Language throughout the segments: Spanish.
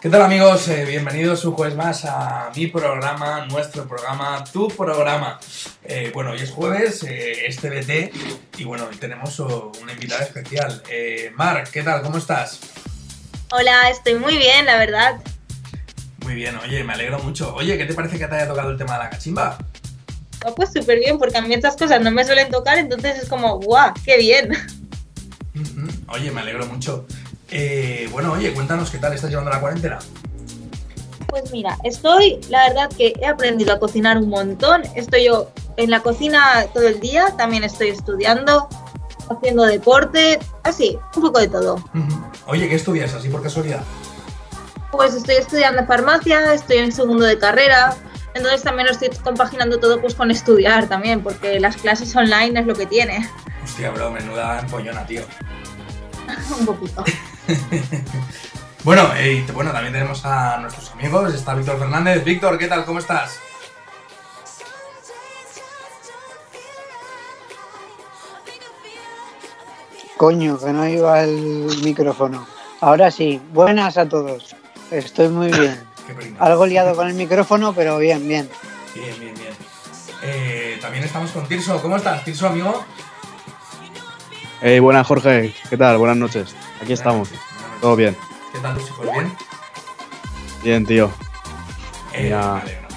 ¿Qué tal amigos? Eh, bienvenidos un jueves más a mi programa, nuestro programa, tu programa. Eh, bueno, hoy es jueves, eh, es TBT y bueno, hoy tenemos oh, una invitada especial. Eh, Mar, ¿qué tal? ¿Cómo estás? Hola, estoy muy bien, la verdad. Muy bien, oye, me alegro mucho. Oye, ¿qué te parece que te haya tocado el tema de la cachimba? Oh, pues súper bien, porque a mí estas cosas no me suelen tocar, entonces es como, ¡guau! ¡Qué bien! Oye, me alegro mucho. Eh, bueno, oye, cuéntanos qué tal estás llevando la cuarentena. Pues mira, estoy, la verdad que he aprendido a cocinar un montón. Estoy yo en la cocina todo el día, también estoy estudiando, haciendo deporte, así, un poco de todo. Oye, ¿qué estudias así por casualidad? Pues estoy estudiando farmacia, estoy en segundo de carrera, entonces también lo estoy compaginando todo pues con estudiar también, porque las clases online es lo que tiene, Hostia, bro, menuda empollona, tío. un poquito. Bueno, eh, y bueno, también tenemos a nuestros amigos. Está Víctor Fernández. Víctor, ¿qué tal? ¿Cómo estás? Coño, que no iba el micrófono. Ahora sí, buenas a todos. Estoy muy bien. Algo liado con el micrófono, pero bien, bien. Bien, bien, bien. Eh, también estamos con Tirso. ¿Cómo estás, Tirso, amigo? Hey, buenas Jorge, ¿qué tal? Buenas noches. Aquí estamos. Todo bien. ¿Qué tal tus hijos? ¿Bien? Bien, tío. Eh, Mira. me alegro.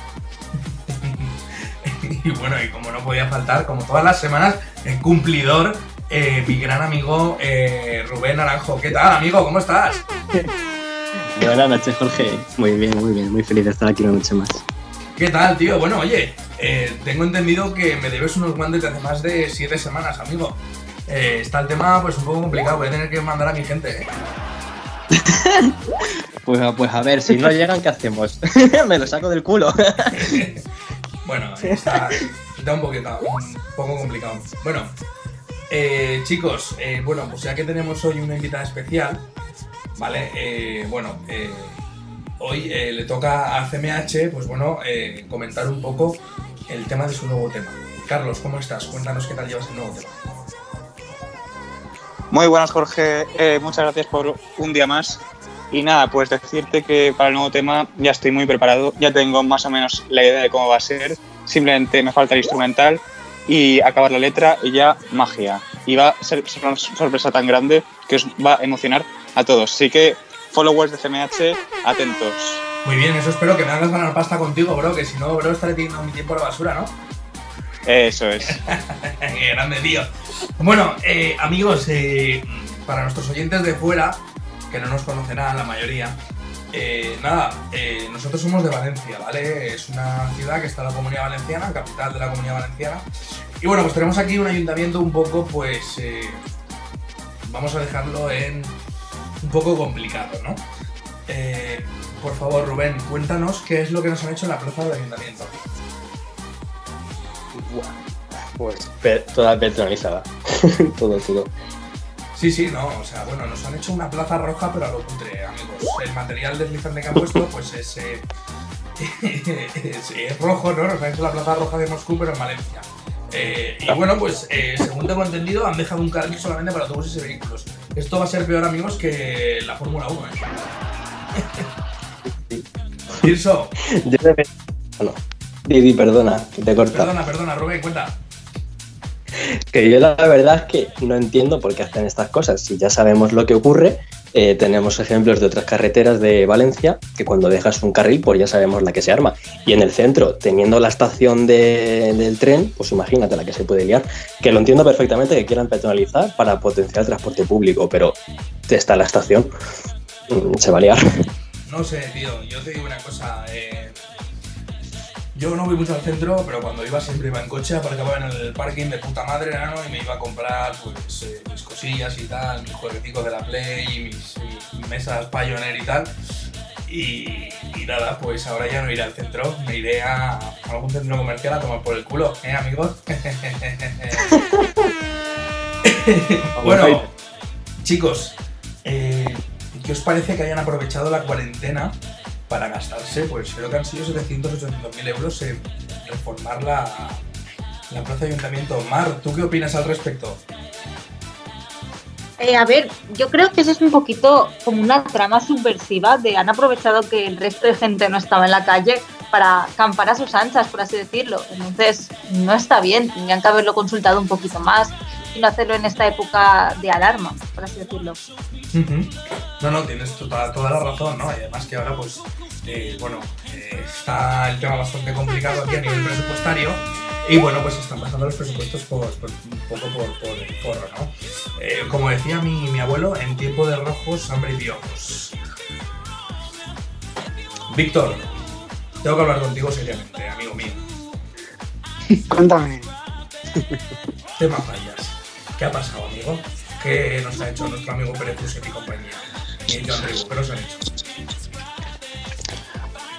y bueno, y como no podía faltar, como todas las semanas, el cumplidor, eh, mi gran amigo eh, Rubén Naranjo. ¿Qué tal, amigo? ¿Cómo estás? Buenas noches, Jorge. Muy bien, muy bien. Muy feliz de estar aquí una noche más. ¿Qué tal, tío? Bueno, oye, eh, tengo entendido que me debes unos guantes de hace más de siete semanas, amigo. Eh, está el tema pues un poco complicado, voy a tener que mandar a mi gente. ¿eh? Pues, pues a ver, si no llegan, ¿qué hacemos? Me lo saco del culo. Bueno, está, está un, poquito, un poco complicado. Bueno, eh, chicos, eh, bueno, pues ya que tenemos hoy una invitada especial, ¿vale? Eh, bueno, hoy le toca a CMH, pues bueno, comentar un poco el tema de su nuevo tema. Carlos, ¿cómo estás? Cuéntanos qué tal llevas el nuevo tema. Muy buenas, Jorge. Eh, muchas gracias por un día más. Y nada, pues decirte que para el nuevo tema ya estoy muy preparado. Ya tengo más o menos la idea de cómo va a ser. Simplemente me falta el instrumental y acabar la letra y ya magia. Y va a ser una sorpresa tan grande que os va a emocionar a todos. Así que, followers de CMH, atentos. Muy bien, eso espero que me hagas ganar pasta contigo, bro, que si no, bro, estaré tirando mi tiempo a la basura, ¿no? Eso es. Grande, tío. Bueno, eh, amigos, eh, para nuestros oyentes de fuera, que no nos conocerán la mayoría, eh, nada, nosotros somos de Valencia, ¿vale? Es una ciudad que está en la comunidad valenciana, capital de la comunidad valenciana. Y bueno, pues tenemos aquí un ayuntamiento un poco, pues, vamos a dejarlo en un poco complicado, ¿no? Por favor, Rubén, cuéntanos qué es lo que nos han hecho en la plaza del ayuntamiento. Pues pe- toda personalizada. todo, todo. Sí, sí, no, o sea, bueno, nos han hecho una plaza roja, pero a lo cutre, amigos. El material deslizante que han puesto, pues es, eh, es, es rojo, ¿no? Nos han hecho la plaza roja de Moscú, pero en Valencia. Eh, y bueno, pues eh, según tengo entendido, han dejado un carril solamente para autobuses y vehículos. Esto va a ser peor, amigos, que la Fórmula 1, ¿eh? Tirso, Yo de... Didi, perdona, que te corta. perdona, perdona, Rubén, cuenta. Que yo la verdad es que no entiendo por qué hacen estas cosas. Si ya sabemos lo que ocurre, eh, tenemos ejemplos de otras carreteras de Valencia que cuando dejas un carril, pues ya sabemos la que se arma. Y en el centro, teniendo la estación de- del tren, pues imagínate la que se puede liar. Que lo entiendo perfectamente que quieran peatonalizar para potenciar el transporte público, pero está la estación, mm, se va a liar. No sé, tío, yo te digo una cosa. eh, yo no voy mucho al centro, pero cuando iba siempre iba en coche, aparcaba en el parking de puta madre, ¿no? Y me iba a comprar pues eh, mis cosillas y tal, mis jueguecitos de la Play, mis, mis mesas Pioneer y tal. Y, y nada, pues ahora ya no iré al centro, me iré a algún centro comercial a tomar por el culo, ¿eh, amigos? bueno, chicos, eh, ¿qué os parece que hayan aprovechado la cuarentena para gastarse? Pues creo que han sido 700 800 mil euros en reformar la, la plaza de ayuntamiento. Mar, ¿tú qué opinas al respecto? Eh, a ver, yo creo que eso es un poquito como una trama subversiva de han aprovechado que el resto de gente no estaba en la calle para acampar a sus anchas, por así decirlo. Entonces, no está bien, tendrían que haberlo consultado un poquito más y no hacerlo en esta época de alarma, por así decirlo. Ujú. No, no, tienes toda, toda la razón, ¿no? Y además que ahora, pues, eh, bueno, eh, está el tema bastante complicado aquí a nivel presupuestario. Y bueno, pues están pasando los presupuestos por, por- un poco por, por el forro, ¿no? Eh, como decía mi, mi abuelo, en tiempo de rojos, hambre y piojos. Víctor, tengo que hablar contigo seriamente, amigo mío. Cuéntame. Tema fallas. ¿Qué ha pasado, amigo? ¿Qué nos ha hecho nuestro amigo Pérez y compañía? Y John Ribu, ¿qué nos han hecho?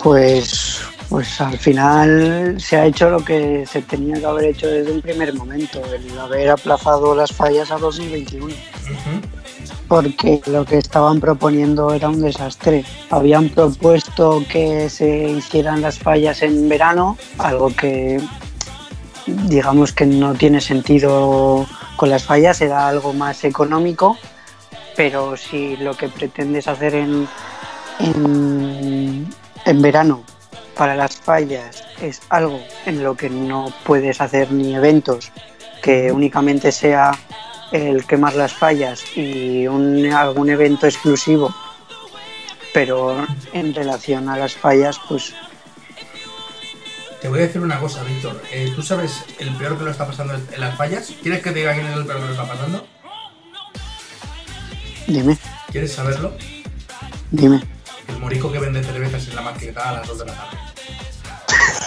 Pues, pues al final se ha hecho lo que se tenía que haber hecho desde un primer momento, el haber aplazado las fallas a 2021. Ujú. porque lo que estaban proponiendo era un desastre. Habían propuesto que se hicieran las fallas en verano, algo que digamos que no tiene sentido con las fallas, era algo más económico, pero si lo que pretendes hacer en, en, en verano para las fallas es algo en lo que no puedes hacer ni eventos, que únicamente sea el quemar las fallas y un, algún evento exclusivo, pero en relación a las fallas, pues Te voy a decir una cosa, Víctor. Eh, ¿Tú sabes el peor que lo está pasando en las fallas? ¿Quieres que te diga quién es el peor que lo está pasando? dime, ¿Quieres saberlo? dime. El morico que vende cervezas en la maqueta a las 2 de la tarde.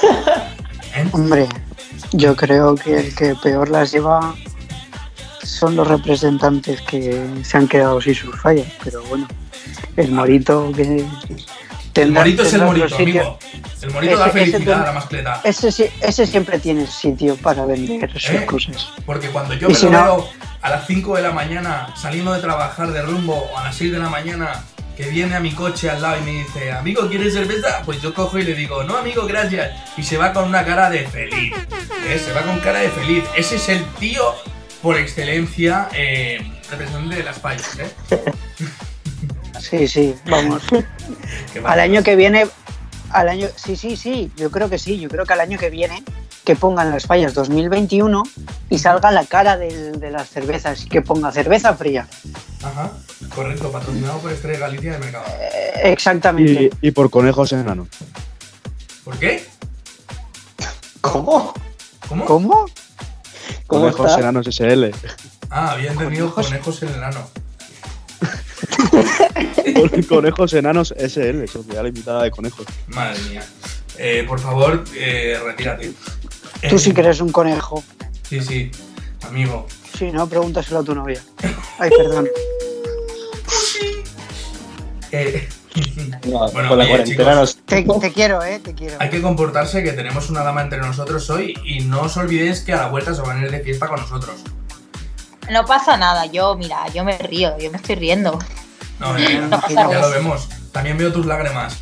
¿Eh? Hombre, yo creo que el que peor las lleva son los representantes que se han quedado sin sus fallas, pero bueno, el morito que... El morito es el morito, amigo. El morito da Ese- ese felicidad a la mascleta. Ese, siempre tiene sitio para vender sus ¿Eh? cosas. Porque cuando yo me si lo no- veo a las 5 de la mañana saliendo de trabajar de rumbo o a las 6 de la mañana que viene a mi coche al lado y me dice, amigo, ¿quieres cerveza? Pues yo cojo y le digo, no, amigo, gracias. Y se va con una cara de feliz. ¿eh? Se va con cara de feliz. Ese es el tío por excelencia eh, representante de las fallas. ¿eh? Sí, sí, vamos. Al año que viene, al año, sí, sí, sí, yo creo que sí, yo creo que al año que viene que pongan las fallas 2021 y salga la cara del- de las cervezas y que ponga cerveza fría. Ajá, correcto, patrocinado por Estrella Galicia de Mercado. Eh, exactamente. Y, y por conejos enanos. ¿Por qué? ¿Cómo? ¿Cómo? ¿Cómo? ¿Cómo Conejos está? enanos SL. Ah, había entendido Conejos. conejos en el ano. conejos enanos SL, Sociedad Limitada de Conejos. Madre mía. Eh, por favor, eh, retírate. Tú Eh, sí que eres un conejo. Sí, sí, amigo. Sí, no, pregúntaselo a tu novia. Ay, perdón. Eh, No, Bueno, con la oye, cuarentena nos... Te, te quiero, eh, te quiero. hay que comportarse que tenemos una dama entre nosotros hoy y no os olvidéis que a la vuelta se van a ir de fiesta con nosotros. No pasa nada, yo, mira, yo me río, yo me estoy riendo. No, eh, No ya lo vemos. También veo tus lágrimas.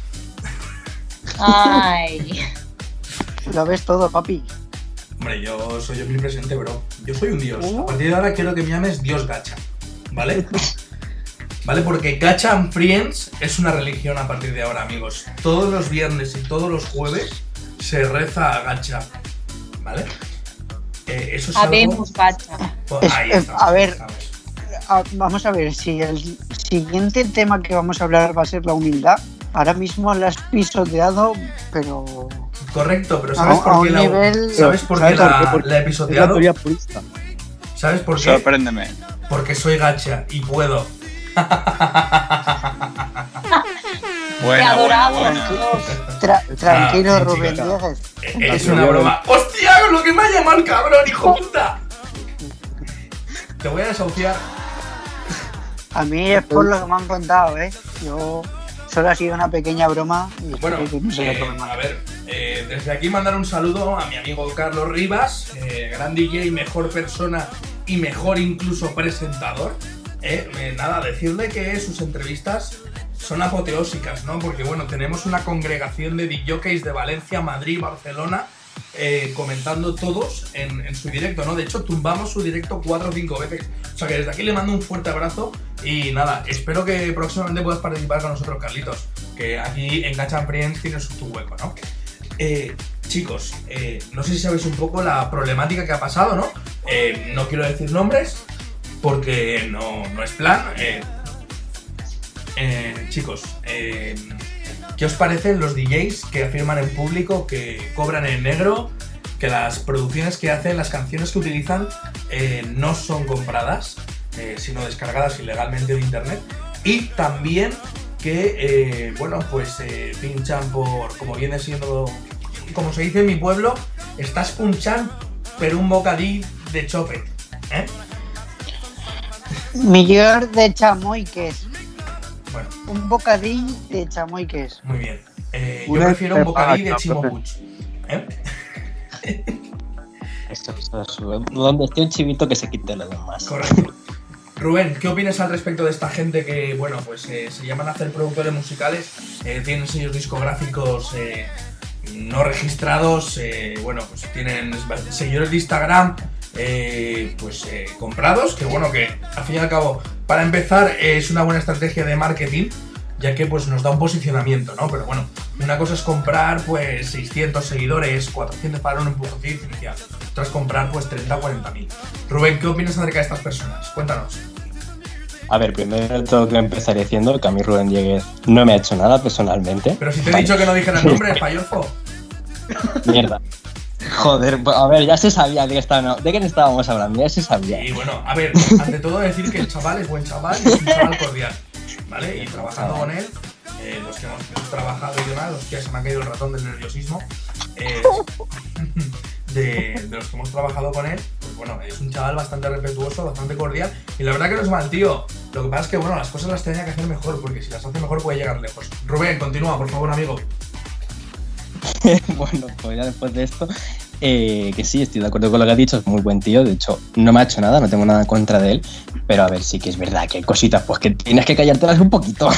Ay. Lo ves todo, papi. Hombre, yo soy omnipresente, bro. Yo soy un dios. Uh. A partir de ahora quiero que me llames Dios Gacha. ¿Vale? ¿Vale? Porque Gacha and Friends es una religión a partir de ahora, amigos. Todos los viernes y todos los jueves se reza a Gacha. ¿Vale? Eh, eso es algo... Habemos gacha. Pues ahí estamos, a ver. vamos a ver, si el siguiente tema que vamos a hablar va a ser la humildad, ahora mismo la has pisoteado, pero Correcto, pero ¿sabes a por qué la, nivel... ¿sabes por qué ¿Sabes por la, qué? La he Es la purista. ¿Sabes por qué? Sorpréndeme. Porque soy gacha y puedo. Buena, buena. Tra- tranquilo, Ah, Rubén. Eh, Es una broma. ¡Hostia! Lo que me ha llamado el cabrón, hijo puta. Te voy a desahuciar. A mí es por lo que me han contado, ¿eh? Yo solo ha sido una pequeña broma y Bueno, que no se lo eh, tome mal. a ver, eh, desde aquí mandar un saludo a mi amigo Carlos Rivas, eh, gran DJ, mejor persona y mejor incluso presentador. Eh, eh, nada, decirle que sus entrevistas son apoteósicas, ¿no? Porque bueno, tenemos una congregación de DJs de Valencia, Madrid, Barcelona comentando todos en, su directo, ¿no? De hecho, tumbamos su directo cuatro o cinco veces. O sea que desde aquí le mando un fuerte abrazo y nada, espero que próximamente puedas participar con nosotros, Carlitos. Que aquí en Gacha Friends tienes tu hueco, ¿no? Eh, chicos, eh, no sé si sabéis un poco la problemática que ha pasado, ¿no? Eh, no quiero decir nombres porque no, no es plan. Eh, chicos, ¿qué os parecen los DJs que afirman en público que cobran en negro, que las producciones que hacen, las canciones que utilizan no son compradas, sino descargadas ilegalmente de internet? Y también que, eh, bueno, pues eh, pinchan por, como viene siendo, como se dice en mi pueblo, estás punchando per un bocadí de chope. ¿eh? Millor de chamoy que es. Bueno, Un bocadillo de chamoy que es. muy bien. Eh, yo prefiero un bocadí de pepa, chimo profe. puch. ¿eh? Esto, esto es- donde esté un chivito que se quite los demás. Correcto. Rubén, ¿qué opinas al respecto de esta gente que, bueno, pues eh, se llaman a hacer productores musicales, eh, tienen sellos discográficos eh, no registrados, bueno, pues tienen seguidores de Instagram, pues comprados, que bueno, que al fin y al cabo, para empezar, es una buena estrategia de marketing, ya que pues nos da un posicionamiento, ¿no? Pero bueno, una cosa es comprar pues 600 seguidores, 400 para un empujoncito inicial, otra es comprar pues 30 o 40 mil. Rubén, ¿qué opinas acerca de estas personas? Cuéntanos. A ver, primero tengo que empezar diciendo que a mí Rubén Dieguez no me ha hecho nada personalmente. Pero si te he Vale. dicho que no dijeras nombre, Fallorfo. Mierda. Joder, pues, a ver, ya se sabía de, quién estábamos hablando, ya se sabía. Y bueno, a ver, ante todo decir que el chaval es buen chaval y es un chaval cordial, ¿vale? Y trabajando con él, eh, los que hemos, hemos trabajado y demás, los que se me ha caído el ratón del nerviosismo, eh, de, de los que hemos trabajado con él, pues bueno, es un chaval bastante respetuoso, bastante cordial y la verdad que no es mal tío. Lo que pasa es que, bueno, las cosas las tenía que hacer mejor porque si las hace mejor puede llegar lejos. Rubén, continúa, por favor, amigo. bueno, pues ya después de esto, eh, que sí, estoy de acuerdo con lo que ha dicho, es muy buen tío, de hecho, no me ha hecho nada, no tengo nada en contra de él, pero a ver, sí que es verdad que hay cositas, pues que tienes que callártelas un poquito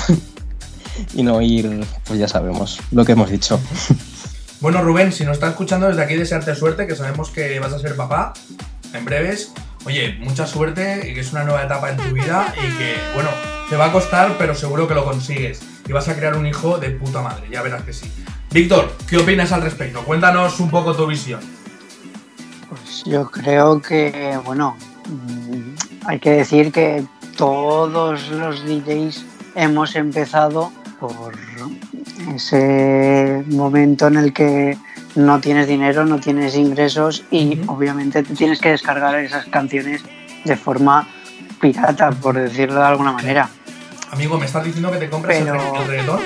y no ir, pues ya sabemos lo que hemos dicho. Bueno, Rubén, si nos está escuchando desde aquí, desearte suerte, que sabemos que vas a ser papá en breves. Oye, mucha suerte y que es una nueva etapa en tu vida y que, bueno, te va a costar, pero seguro que lo consigues. Y vas a crear un hijo de puta madre, ya verás que sí. Víctor, ¿qué opinas al respecto? Cuéntanos un poco tu visión. Pues yo creo que, bueno, mm, hay que decir que todos los DJs hemos empezado por ese momento en el que no tienes dinero, no tienes ingresos y obviamente te tienes que descargar esas canciones de forma pirata, por decirlo de alguna manera. Amigo, ¿me estás diciendo que te compres el Pero- el reggaetón?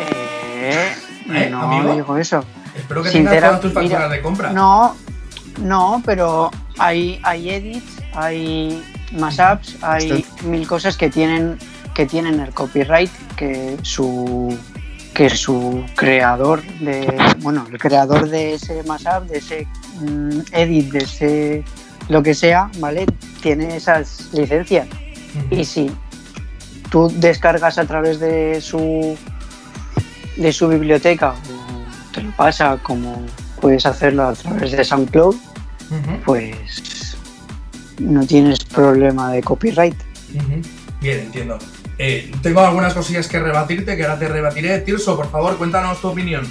Eh, ¿Eh, no amigo? digo eso. Espero que tengas todas tus mira, facturas de compra. No, no, pero hay, hay edits, hay mashups, hay mil cosas que tienen que tienen el copyright que su que su creador de bueno el creador de ese mashup de ese mm, edit de ese lo que sea vale tiene esas licencias. Y si tú descargas a través de su de su biblioteca o te lo pasa como puedes hacerlo a través de SoundCloud, pues no tienes problema de copyright. Bien, entiendo. Eh, tengo algunas cosillas que rebatirte, que ahora te rebatiré. Tirso, por favor, cuéntanos tu opinión.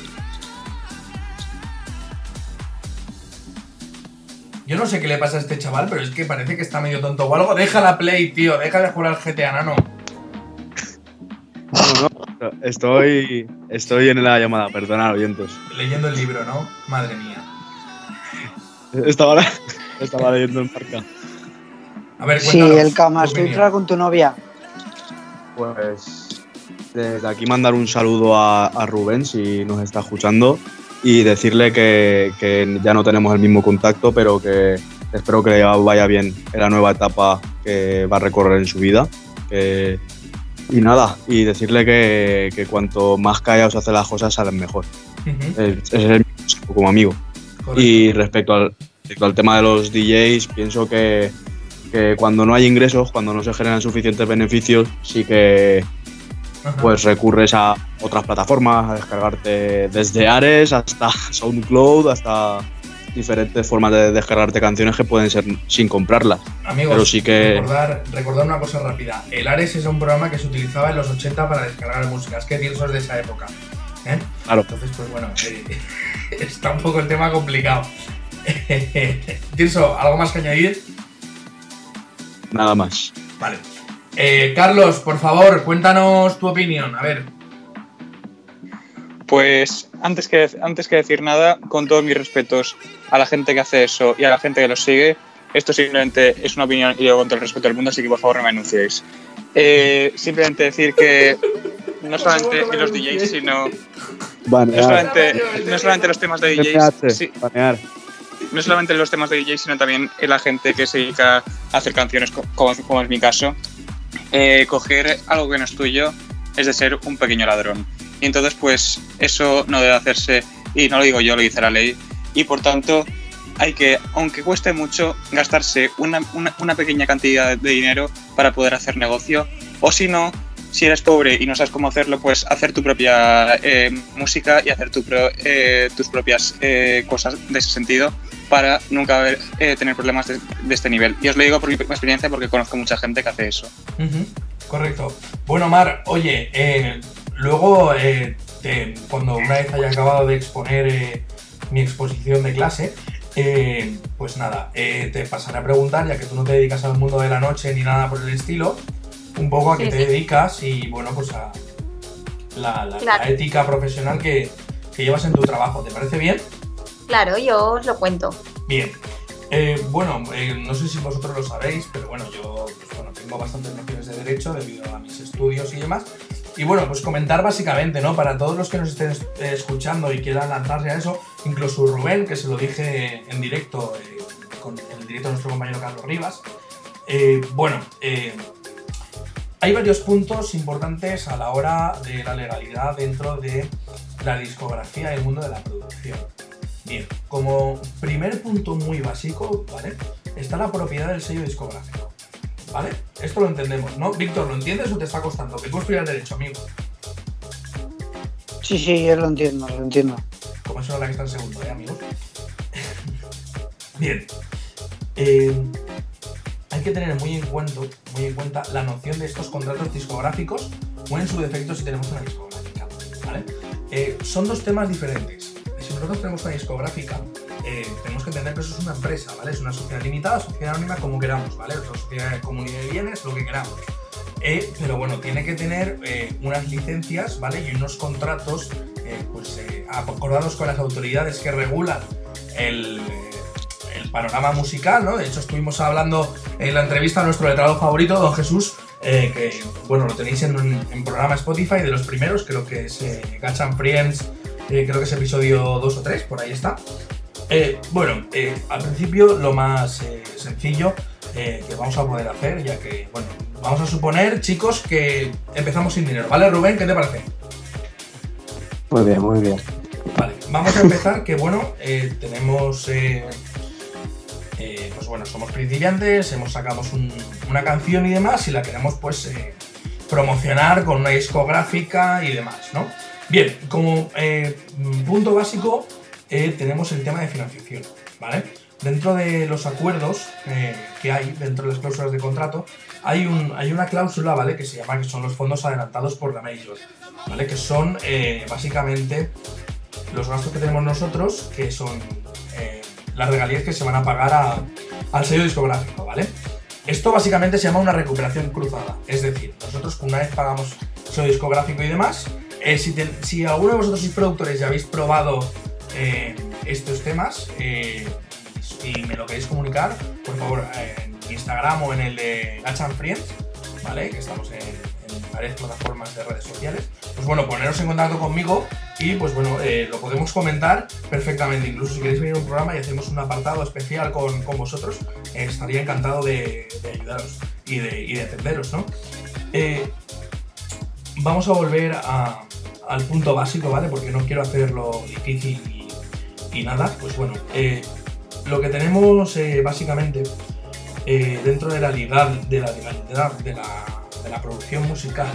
Yo no sé qué le pasa a este chaval, pero es que parece que está medio tonto o algo. Deja la play, tío. Deja de jugar al GTA, nano. No, no, estoy, estoy en la llamada, perdonad, oyentes. Leyendo el libro, ¿no? Madre mía. Estaba, estaba leyendo el marca. A ver, Si cuéntanos. el Kama. Sutra con tu novia, Pues desde aquí mandar un saludo a, a Rubén si nos está escuchando y decirle que, que ya no tenemos el mismo contacto, pero que espero que le vaya bien en la nueva etapa que va a recorrer en su vida. Y nada, y decirle que, que cuanto más callados hace las cosas salen mejor. Ujú, Es, es el consejo como amigo. correcto. Y respecto al, respecto al tema de los DJs, pienso que, que cuando no hay ingresos, cuando no se generan suficientes beneficios, sí que, pues recurres a otras plataformas, a descargarte desde Ares hasta SoundCloud, hasta diferentes formas de descargarte canciones que pueden ser sin comprarlas. Amigos, Pero sí que- recordar, recordar una cosa rápida. El Ares es un programa que se utilizaba en los 80 para descargar música. Es que Tirso es de esa época. ¿eh? Claro. Entonces, pues bueno, eh, está un poco el tema complicado. Tirso, ¿algo más que añadir? Nada más. Vale. Eh, Carlos, por favor, cuéntanos tu opinión. A ver. Pues antes que, antes que decir nada, con todos mis respetos a la gente que hace eso y a la gente que lo sigue, esto simplemente es una opinión y yo con todo el respeto del mundo, así que por favor no me anunciéis. Eh, simplemente decir que no solamente en los DJs, sino no solamente, no solamente los temas de DJs, sí, Banear. No solamente los temas de DJs, sino también en la gente que se dedica a hacer canciones, co- como, como es mi caso. Eh, coger algo que no es tuyo es de ser un pequeño ladrón. Y entonces, pues, eso no debe hacerse, y no lo digo yo, lo dice la ley. Y por tanto, hay que, aunque cueste mucho, gastarse una, una- una pequeña cantidad de dinero para poder hacer negocio. O si no, si eres pobre y no sabes cómo hacerlo, pues hacer tu propia eh, música y hacer tu pro- eh, tus propias eh, cosas de ese sentido para nunca haber, eh, tener problemas de, de este nivel. Y os lo digo por mi experiencia porque conozco mucha gente que hace eso. Correcto. Bueno, Mar, oye, eh, luego, eh, te- cuando una vez haya acabado de exponer eh, mi exposición de clase, eh, pues nada, eh, te pasaré a preguntar, ya que tú no te dedicas al mundo de la noche ni nada por el estilo, un poco a qué Sí, te sí. dedicas y, bueno, pues a la, la- Claro. la ética profesional que, que llevas en tu trabajo. ¿Te parece bien? Claro, yo os lo cuento. Bien. Eh, bueno, eh, no sé si vosotros lo sabéis, pero bueno, yo pues, tengo bastantes nociones de derecho debido a mis estudios y demás. Y bueno, pues comentar básicamente, ¿no? Para todos los que nos estén escuchando y quieran lanzarse a eso, incluso Rubén, que se lo dije en directo, eh, con en el directo de nuestro compañero Carlos Rivas. Bueno, hay varios puntos importantes a la hora de la legalidad dentro de la discografía y el mundo de la producción. Bien, como primer punto muy básico, ¿vale? Está la propiedad del sello discográfico, ¿vale? Esto lo entendemos, ¿no? Víctor, ¿lo entiendes o te está costando? Que tú estudias Derecho, amigo. Sí, sí, yo lo entiendo, lo entiendo. Como eso es la que está en segundo, ¿eh, amigos? Bien. Eh, hay que tener muy en, cuenta, muy en cuenta la noción de estos contratos discográficos o en su defecto si tenemos una discográfica, ¿vale? Eh, son dos temas diferentes. Nosotros tenemos una discográfica, eh, tenemos que entender que eso es una empresa, ¿vale? Es una sociedad limitada, sociedad anónima, como queramos, ¿vale? Es una sociedad de comunidad de bienes, lo que queramos. Eh, pero bueno, tiene que tener eh, unas licencias, ¿vale? Y unos contratos, eh, pues, eh, acordados con las autoridades que regulan el, el panorama musical, ¿no? De hecho, estuvimos hablando en la entrevista a nuestro letrado favorito, don Jesús, eh, que, bueno, lo tenéis en en programa Spotify de los primeros, creo que es Catch and Friends, eh, creo que es episodio 2 o 3, por ahí está. Eh, bueno, eh, al principio lo más sencillo que vamos a poder hacer, ya que, bueno, vamos a suponer, chicos, que empezamos sin dinero, ¿vale, Rubén? ¿Qué te parece? Muy bien, muy bien. Vale, vamos a empezar que bueno, tenemos, eh, pues bueno, somos principiantes, hemos sacamos un- una canción y demás y la queremos pues eh, promocionar con una discográfica y demás, ¿no? Bien, como eh, punto básico eh, tenemos el tema de financiación, ¿vale? Dentro de los acuerdos eh, que hay, dentro de las cláusulas de contrato, hay, un, hay una cláusula, ¿vale? Que se llama que son los fondos adelantados por la Major, ¿vale? Que son básicamente los gastos que tenemos nosotros, que son las regalías que se van a pagar al sello discográfico, ¿vale? Esto básicamente se llama una recuperación cruzada. Es decir, nosotros una vez pagamos sello discográfico y demás, eh, si, alguno de vosotros sois productores y habéis probado eh, estos temas eh, y me lo queréis comunicar, por favor, en Instagram o en el de and Friends, ¿vale? Que estamos en, varias plataformas de redes sociales. Pues bueno, poneros en contacto conmigo y pues bueno, lo podemos comentar perfectamente. Incluso si queréis venir a un programa y hacemos un apartado especial con, con vosotros, estaría encantado de, ayudaros y de, y de atenderos, ¿no? Vamos a volver a- al punto básico, ¿vale? Porque no quiero hacerlo difícil y, y nada. Pues bueno, eh, lo que tenemos eh, básicamente eh, dentro de la legal, de la legalidad de la, de la producción musical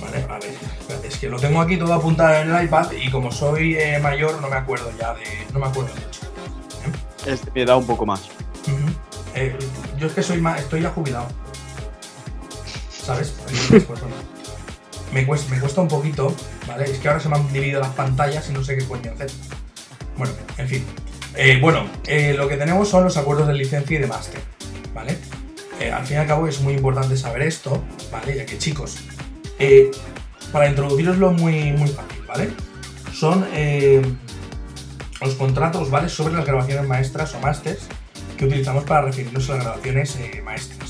Vale, a ver, espérate, es que lo tengo aquí todo apuntado en el iPad y como soy mayor no me acuerdo ya de. No me acuerdo mucho. Este me da un poco más. Yo es que soy ma- estoy ya jubilado. ¿Sabes? Me, cuesta, me cuesta un poquito, ¿vale? Es que ahora se me han dividido las pantallas y no sé qué coño hacer. Bueno, en fin. Eh, bueno, eh, lo que tenemos son los acuerdos de licencia y de máster, ¿vale? Eh, al fin y al cabo es muy importante saber esto, ¿vale? Ya que chicos, para introduciroslo muy, muy fácil, ¿vale? Son los contratos, ¿vale? Sobre las grabaciones maestras o másters que utilizamos para referirnos a las grabaciones maestras.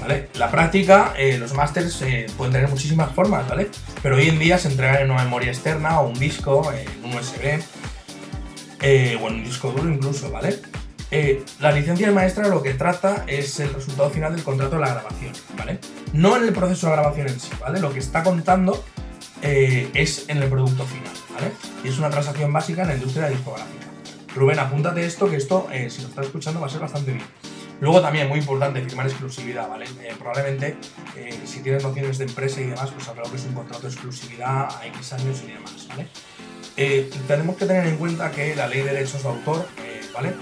¿Vale? La práctica, eh, los másters eh, pueden tener muchísimas formas, ¿vale? Pero hoy en día se entregan en una memoria externa o un disco, eh, en un USB, eh, o en un disco duro incluso, ¿vale? Eh, la licencia maestra lo que trata es el resultado final del contrato de la grabación, ¿vale? No en el proceso de grabación en sí, ¿vale? Lo que está contando eh, es en el producto final, ¿vale? Y es una transacción básica en la industria discográfica. Rubén, apúntate esto, que esto, eh, si lo estás escuchando, va a ser bastante bien. Luego también, muy importante, firmar exclusividad, ¿vale? Eh, probablemente, eh, si tienes nociones de empresa y demás, pues lo que es un contrato de exclusividad a X años y demás, ¿vale? Eh, tenemos que tener en cuenta que la ley de derechos de autor, ¿vale?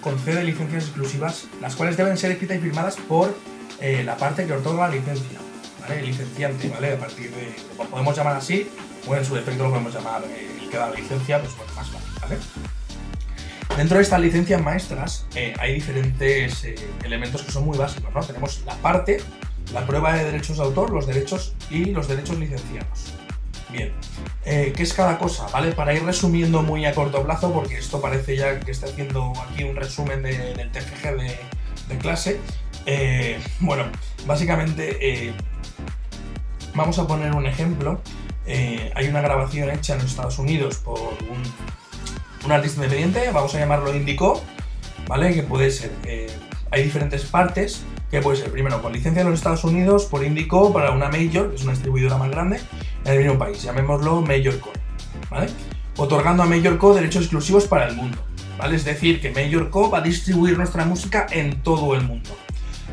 Concede licencias exclusivas, las cuales deben ser escritas y firmadas por la parte que otorga la licencia, ¿vale? El licenciante, ¿vale? A partir de, lo podemos llamar así, o en su defecto lo podemos llamar el que da la licencia, pues bueno, más fácil, ¿vale? Dentro de estas licencias maestras eh, hay diferentes eh, elementos que son muy básicos, ¿no? Tenemos la parte, la prueba de derechos de autor, los derechos y los derechos licenciados. Bien, eh, ¿qué es cada cosa? ¿Vale? Para ir resumiendo muy a corto plazo, porque esto parece ya que está haciendo aquí un resumen de- del TFG de, de clase. bueno, básicamente vamos a poner un ejemplo. Hay una grabación hecha en Estados Unidos por un, un artista independiente, vamos a llamarlo Indico, ¿vale? Que puede ser, eh, hay diferentes partes, que puede ser primero con licencia de los Estados Unidos, por Indico, para una Major, que es una distribuidora más grande, en el mismo país, llamémoslo Major Co, ¿vale? Otorgando a Major Co derechos exclusivos para el mundo, ¿vale? Es decir, que Major Co va a distribuir nuestra música en todo el mundo,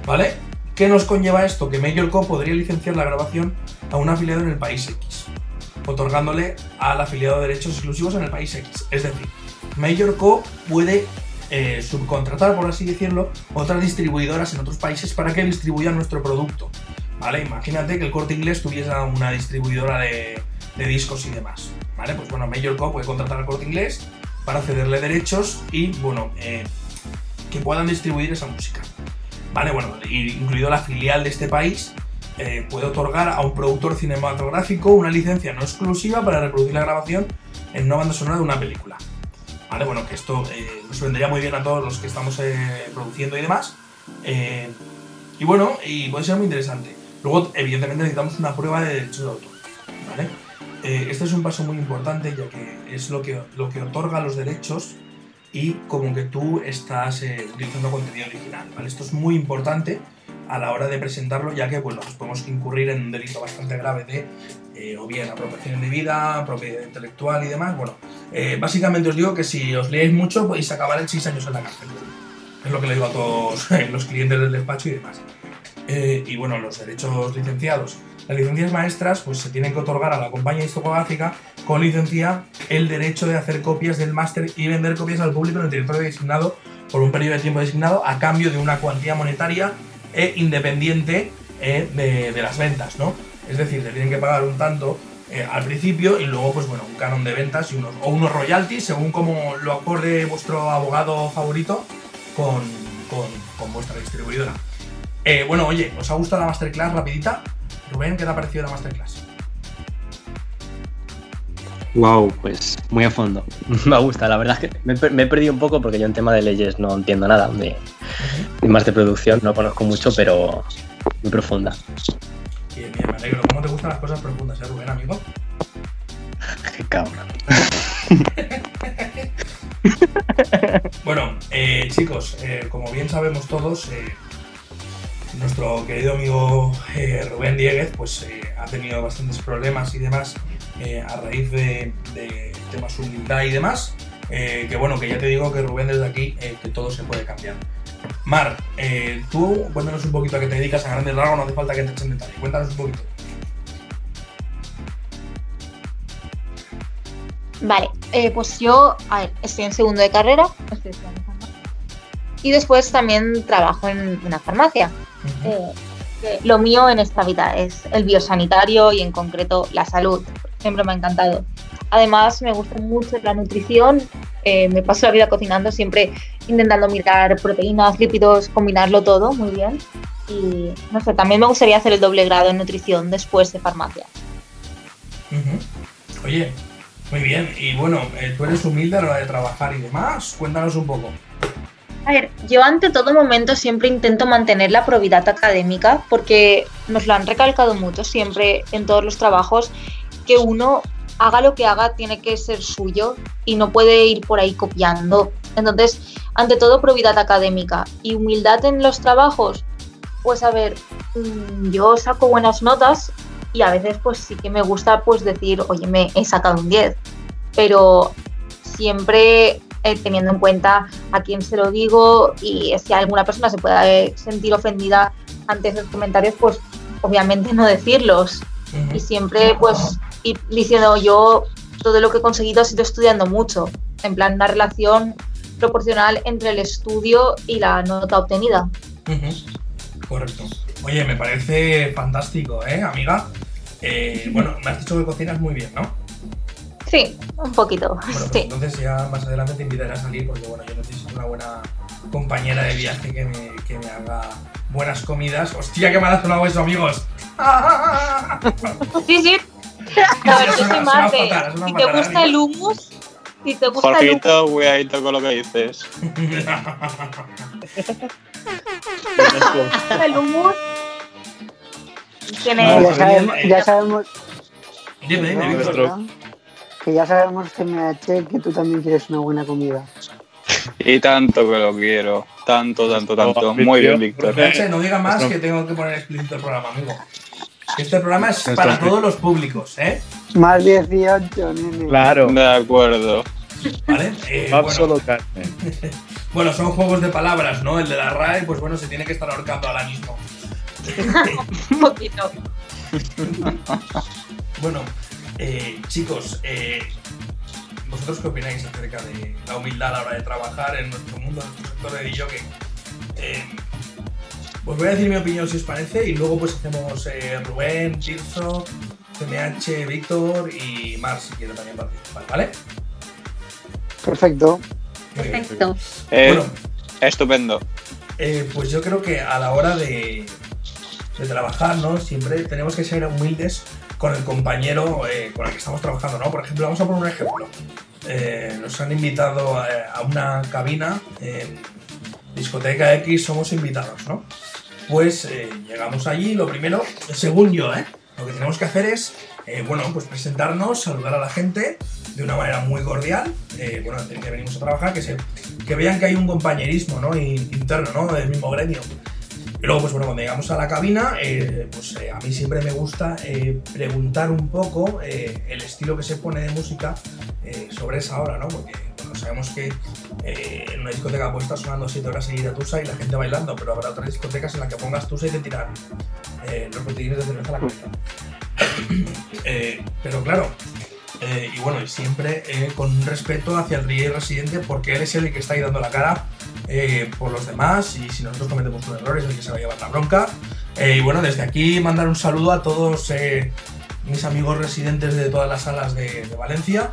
¿vale? ¿Qué nos conlleva esto? Que Major Co podría licenciar la grabación a un afiliado en el país X, otorgándole al afiliado derechos exclusivos en el país X. Es decir, Major Co puede eh, subcontratar, por así decirlo, otras distribuidoras en otros países para que distribuyan nuestro producto. ¿Vale? Imagínate que el corte inglés tuviese una distribuidora de, de discos y demás. ¿Vale? Pues bueno, Major Co puede contratar al corte inglés para cederle derechos y, bueno, eh, que puedan distribuir esa música. ¿Vale? Bueno, incluido la filial de este país, eh, puede otorgar a un productor cinematográfico una licencia no exclusiva para reproducir la grabación en una banda sonora de una película. ¿Vale? Bueno, que esto eh, nos vendría muy bien a todos los que estamos eh, produciendo y demás. Eh, y bueno, y puede ser muy interesante. Luego, evidentemente, necesitamos una prueba de derechos de autor. ¿Vale? Eh, este es un paso muy importante, ya que es lo que, lo que otorga los derechos y como que tú estás eh, utilizando contenido original. ¿vale? Esto es muy importante a la hora de presentarlo, ya que pues, nos podemos incurrir en un delito bastante grave de eh, o bien apropiación indebida, propiedad intelectual y demás. Bueno, eh, básicamente os digo que si os leéis mucho podéis acabar en 6 años en la cárcel. Es lo que le digo a todos los clientes del despacho y demás. Eh, y bueno, los derechos licenciados. Las licencias maestras pues se tienen que otorgar a la compañía discográfica con licencia el derecho de hacer copias del máster y vender copias al público en el territorio designado por un periodo de tiempo designado a cambio de una cuantía monetaria e independiente eh, de, de las ventas, ¿no? Es decir, te tienen que pagar un tanto eh, al principio y luego, pues bueno, un canon de ventas y unos, o unos royalties, según como lo acorde vuestro abogado favorito con, con, vuestra distribuidora. Eh, bueno, oye, ¿os ha gustado la masterclass rapidita? Rubén, ¿qué te ha parecido la masterclass? Wow, pues muy a fondo. Me gusta, la verdad es que me, he per- me he perdido un poco porque yo en tema de leyes no entiendo nada, de más de producción no conozco mucho, pero muy profunda. Bien, bien, me alegro. ¿Cómo te gustan las cosas profundas, eh, Rubén, amigo? Qué cabrón. Bueno, eh, chicos, eh, como bien sabemos todos, eh, nuestro querido amigo Rubén Dieguez pues, ha tenido bastantes problemas y demás a raíz de, de temas humildad y demás. que bueno, que ya te digo que Rubén desde aquí, que todo se puede cambiar. Mar, eh, tú cuéntanos un poquito a qué te dedicas a grandes rasgos, no hace falta que te echen detalle. Cuéntanos un poquito. Vale, eh, pues yo estoy en segundo de carrera y después también trabajo en una farmacia. Eh, lo mío en esta vida es el biosanitario y en concreto la salud. Siempre me ha encantado. Además, me gusta mucho la nutrición. eh, me paso la vida cocinando, siempre intentando mirar proteínas, lípidos, combinarlo todo muy bien. Y no sé, también me gustaría hacer el doble grado en nutrición después de farmacia. Oye, muy bien. Y bueno, eh, tú eres humilde a la hora de trabajar y demás. Cuéntanos un poco. A ver, yo ante todo momento siempre intento mantener la probidad académica porque nos lo han recalcado mucho siempre en todos los trabajos que uno haga lo que haga tiene que ser suyo y no puede ir por ahí copiando. Entonces, ante todo probidad académica y humildad en los trabajos. Pues a ver, mm, yo saco buenas notas y a veces pues sí que me gusta pues decir, oye, me he sacado un 10, pero siempre eh, teniendo en cuenta a quién se lo digo y si alguna persona se pueda sentir ofendida ante esos comentarios, pues obviamente no decirlos. Y siempre pues ir diciendo yo todo lo que he conseguido ha sido estudiando mucho, en plan una relación proporcional entre el estudio y la nota obtenida. Correcto. Oye, me parece fantástico, ¿eh, amiga? Eh, bueno, me has dicho que cocinas muy bien, ¿no? Sí, un poquito. Bueno, pues sí. entonces ya más adelante te invitaré a salir porque bueno, yo necesito una buena compañera de viaje que me, que me haga buenas comidas. ¡Hostia, qué mal ha sonado eso, amigos! Sí, sí. A ver, yo soy más de. Si te gusta el hummus, si te gusta el hummus, Jorgito, cuidadito con lo que dices. el hummus, Ya sabemos, ya sabemos dime, dime, que ya sabemos que MH que tú también quieres una buena comida. Y tanto que lo quiero. Tanto, tanto, tanto. Muy bien, Víctor. No diga más que tengo que poner explícito el programa, amigo. Este programa es para todos los públicos, ¿eh? Más 18, nene. Claro. De acuerdo. ¿Vale? Eh, bueno, bueno, son juegos de palabras, ¿no? El de la RAE, pues bueno, se tiene que estar ahorcando ahora mismo. Un poquito. Bueno, eh, chicos, eh, ¿vosotros qué opináis acerca de la humildad a la hora de trabajar en nuestro mundo, en nuestro sector de DJ? Eh, os voy a decir mi opinión si os parece y luego pues hacemos eh, Rubén, Tirso, CMH, Víctor y Mar si quiere también participar, ¿vale? Perfecto. Perfecto. Eh, Bueno, Estupendo. Eh, pues yo creo que a la hora de, de trabajar, ¿no? Siempre tenemos que ser humildes con el compañero eh, con el que estamos trabajando, ¿no? Por ejemplo, vamos a poner un ejemplo. Eh, nos han invitado a, a una cabina en discoteca X, somos invitados, ¿no? Pues eh, llegamos allí, lo primero, según yo, ¿eh? Lo que tenemos que hacer es, eh, bueno, pues presentarnos, saludar a la gente de una manera muy cordial, eh, bueno, decir que venimos a trabajar, que, se, que vean que hay un compañerismo, ¿no? In- Interno, ¿no? Del mismo gremio. Y luego, pues bueno, cuando llegamos a la cabina, eh, pues eh, a mí siempre me gusta eh, preguntar un poco el estilo que se pone de música sobre esa hora, ¿no? Porque sabemos que en una discoteca puede estar sonando 7 horas seguidas Tusa y la gente bailando, pero habrá otras discotecas en las que pongas Tusa y te tiran los botellines de cerveza a la cabeza. Pero claro, y bueno, siempre con respeto hacia el DJ residente porque él es el que está ahí dando la cara eh, por los demás y si nosotros cometemos un error es el que se va a llevar la bronca. Eh, y bueno, desde aquí mandar un saludo a todos eh, mis amigos residentes de todas las salas de, Valencia.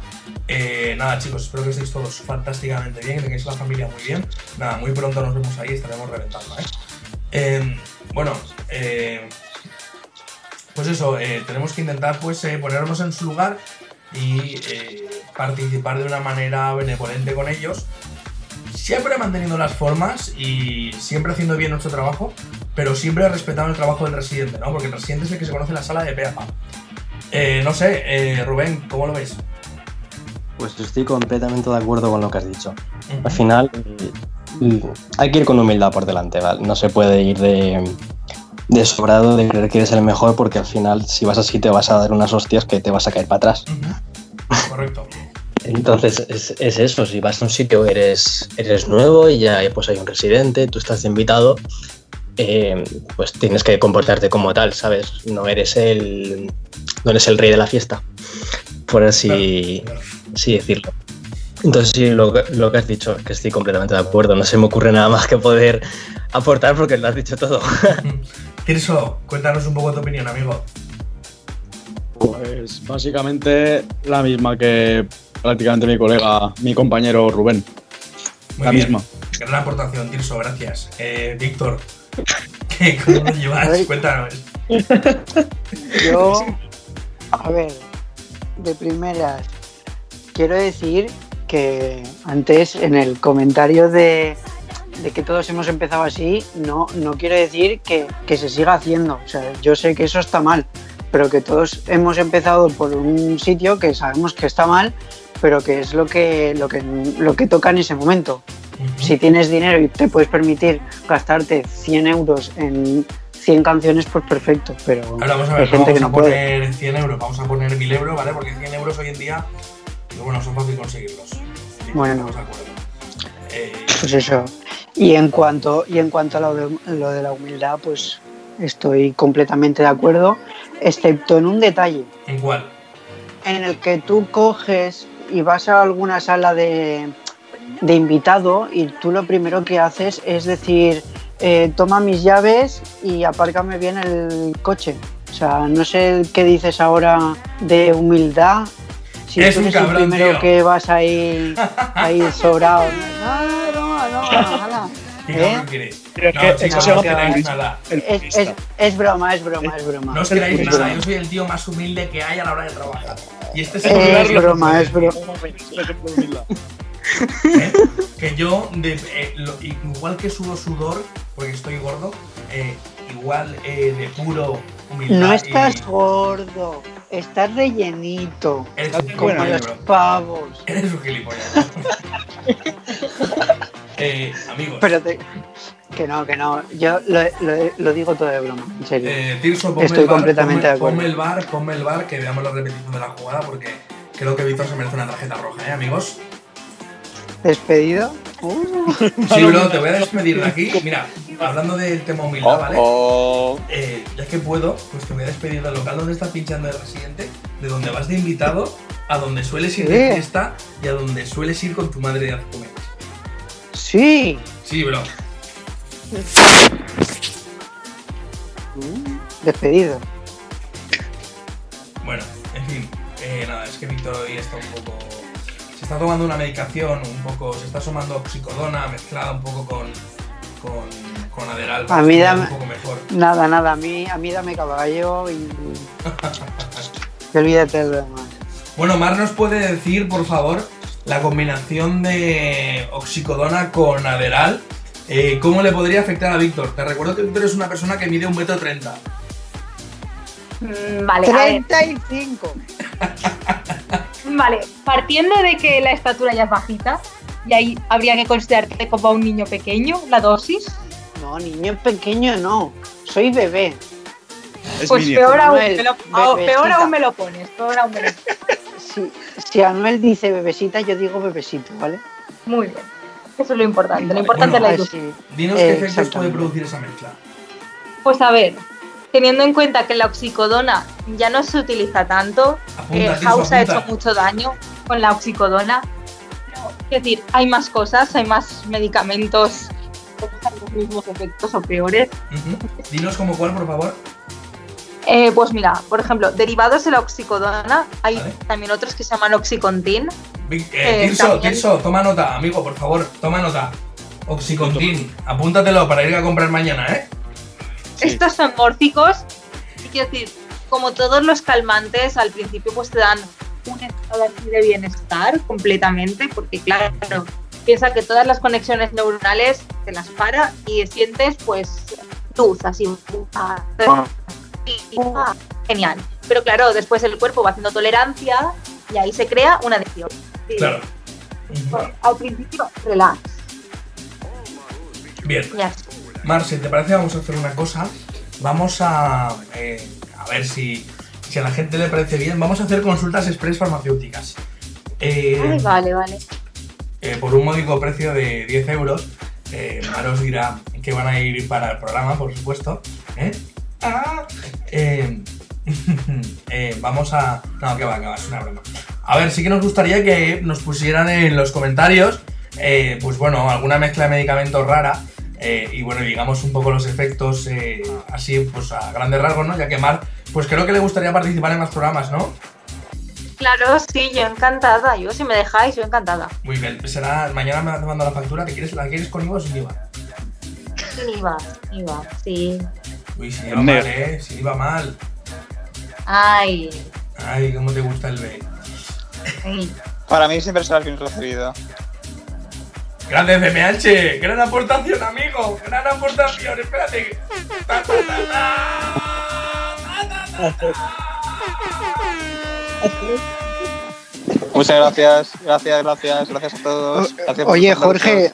Nada chicos, espero que estéis todos fantásticamente bien, que tengáis la familia muy bien. Nada, muy pronto nos vemos ahí, estaremos reventando. Eh, bueno, pues eso, tenemos que intentar pues ponernos en su lugar y participar de una manera benevolente con ellos, siempre manteniendo las formas y siempre haciendo bien nuestro trabajo, pero siempre respetando el trabajo del residente, ¿no? Porque el residente es el que se conoce la sala de pe a pa. Eh, no sé, eh, Rubén, ¿cómo lo ves? Pues estoy completamente de acuerdo con lo que has dicho. Al final, eh, hay que ir con humildad por delante, ¿vale? No se puede ir de, de sobrado de creer que eres el mejor porque al final, si vas así, te vas a dar unas hostias que te vas a caer para atrás. Correcto. Entonces, es, es eso, si vas a un sitio, eres, eres nuevo y ya pues hay un residente, tú estás invitado, eh, pues tienes que comportarte como tal, ¿sabes? No eres el, no eres el rey de la fiesta. Por así... Claro, claro. así decirlo. Entonces sí, lo, que- lo que has dicho, que estoy completamente de acuerdo. No se me ocurre nada más que poder aportar porque lo has dicho todo. Tirso, cuéntanos un poco tu opinión, amigo. Pues básicamente la misma que prácticamente mi colega, mi compañero Rubén. Muy la bien. misma. Gran aportación, Tirso, gracias. Eh, Víctor, ¿qué, ¿cómo lo llevas? Cuéntanos. Yo, a ver, de primeras, quiero decir que antes en el comentario de, de que todos hemos empezado así, no, no quiero decir que, que se siga haciendo. O sea, yo sé que eso está mal, pero que todos hemos empezado por un sitio que sabemos que está mal, pero que es lo que, lo que, lo que toca en ese momento. Si tienes dinero y te puedes permitir gastarte 100 euros en 100 canciones, pues perfecto, pero Ahora vamos a hay ver, no gente vamos que a no puede. poner 100 euros, vamos a poner 1000 euros, ¿vale? Porque 100 euros hoy en día, bueno, son fácil conseguirlos. Sí, Bueno. acuerdo. Eh, Pues eso. Y en cuanto, y en cuanto a lo de, lo de la humildad, pues estoy completamente de acuerdo, excepto en un detalle, ¿En cuál? en el que tú coges y vas a alguna sala de, de invitado y tú lo primero que haces es decir, eh, toma mis llaves y apárcame bien el coche. O sea, no sé qué dices ahora de humildad. Si Eres tú un eres el cabrón, primero tío. que vas ahí, ahí sobrado. No, no, no, nada. ¿Qué ¿Eh? Pero No, chicos, eso no queráis nada. Es, es, es broma, es broma, es broma. No os queráis Es nada, broma. yo soy el tío más humilde que hay a la hora de trabajar. Y este es Es el primer broma, es broma. ¿eh? Que yo, de- eh, lo- igual que sudo sudor, porque estoy gordo, eh, igual eh, de puro humildad. No y- estás gordo, estás rellenito, Eres un como los pavos. Eres un gilipollas. eh, amigos, Pero te- que no, que no. Yo lo, lo- lo digo todo de broma, en serio. eh, Tirso, ponme Estoy el bar, completamente ponme, de acuerdo. ponme el bar, ponme el bar, que veamos la repetición de la jugada, porque creo que Víctor se merece una tarjeta roja, ¿eh, amigos? ¿Despedido? Uh, Sí, bro, te voy a despedir de aquí. Mira, hablando del tema humildad, ¿vale? Oh, Eh, ya que puedo, pues te voy a despedir del local donde estás pinchando el residente, de donde vas de invitado, a donde sueles ir de fiesta y a donde sueles ir con tu madre de comer. Sí. Sí, bro. Despedido. Bueno, en fin, eh, nada, es que Víctor hoy está un poco. Se está tomando una medicación, un poco. Se está sumando oxicodona mezclada un poco con. con. con Aderal. A mí dame- un poco mejor. Nada, nada, a mí, a mí dame caballo y. y olvídate de lo demás. Bueno, Mar nos puede decir, por favor, la combinación de oxicodona con Aderal. eh, ¿Cómo le podría afectar a Víctor? Te recuerdo que Víctor es una persona que mide un metro treinta. Mm, Vale, a ver, 35. vale, partiendo de que la estatura ya es bajita, y ahí habría que considerarte como un niño pequeño, la dosis, No, niño pequeño no. Soy bebé. Es pues peor aún, lo, peor aún me lo pones, peor aún me lo pones. Si, si Anuel dice bebesita, yo digo bebesito, ¿vale? Muy bien, eso es lo importante, lo importante bueno, es la ilusión. Dinos Eh, qué efectos puede producir esa mezcla. Pues a ver, teniendo en cuenta que la oxicodona ya no se utiliza tanto, Apunta, que Tirso, House ha hecho mucho daño con la oxicodona. Pero, Es decir, hay más cosas, hay más medicamentos que los mismos efectos o peores. Dinos como cuál, por favor. Eh, pues mira, por ejemplo, derivados de la oxicodona, hay Vale. también otros que se llaman oxicontin. Eh, Eh, Tirso, también. Tirso, toma nota, amigo, por favor, toma nota. Oxicontin, apúntatelo para ir a comprar mañana, ¿eh? Sí. Estos son mórficos, y quiero decir, como todos los calmantes, al principio pues te dan un estado así de bienestar completamente, porque claro, piensa que todas las conexiones neuronales te las para y sientes pues luz, así. ah, y- ah, Genial. Pero claro, después el cuerpo va haciendo tolerancia y ahí se crea una adicción. Sí. Claro. Ujú. Al principio, relax. Bien. Marce, ¿te parece? Vamos a hacer una cosa. Vamos a. eh, a ver si, si a la gente le parece bien. Vamos a hacer consultas express farmacéuticas. Eh, Ay, vale, vale. eh, por un módico precio de 10 euros. Eh, Mar os dirá que van a ir para el programa, por supuesto. Ah, eh, eh, vamos a. No, que va, que va, es una broma. A ver, sí que nos gustaría que nos pusieran en los comentarios, eh, pues bueno, alguna mezcla de medicamentos rara. eh, y bueno, digamos un poco los efectos eh, así, pues a grandes rasgos, ¿no? Ya que Mar, pues creo que le gustaría participar en más programas, ¿no? Claro, sí, yo encantada. Yo, si me dejáis, yo encantada. Muy bien, será, mañana me mando la factura, ¿te quieres, ¿la quieres con IVA o sin IVA? Sin IVA, IVA, sí. Uy, sin IVA mal, ¿eh? Sin IVA mal. Ay, Ay, cómo te gusta el B. ay. Para mí siempre será bien recibido. Grande CMH, gran aportación, amigo, gran aportación, espérate. Ta, ta, ta, ta. Ta, ta, ta, Muchas gracias, gracias, gracias, gracias a todos. Gracias Oye, Jorge,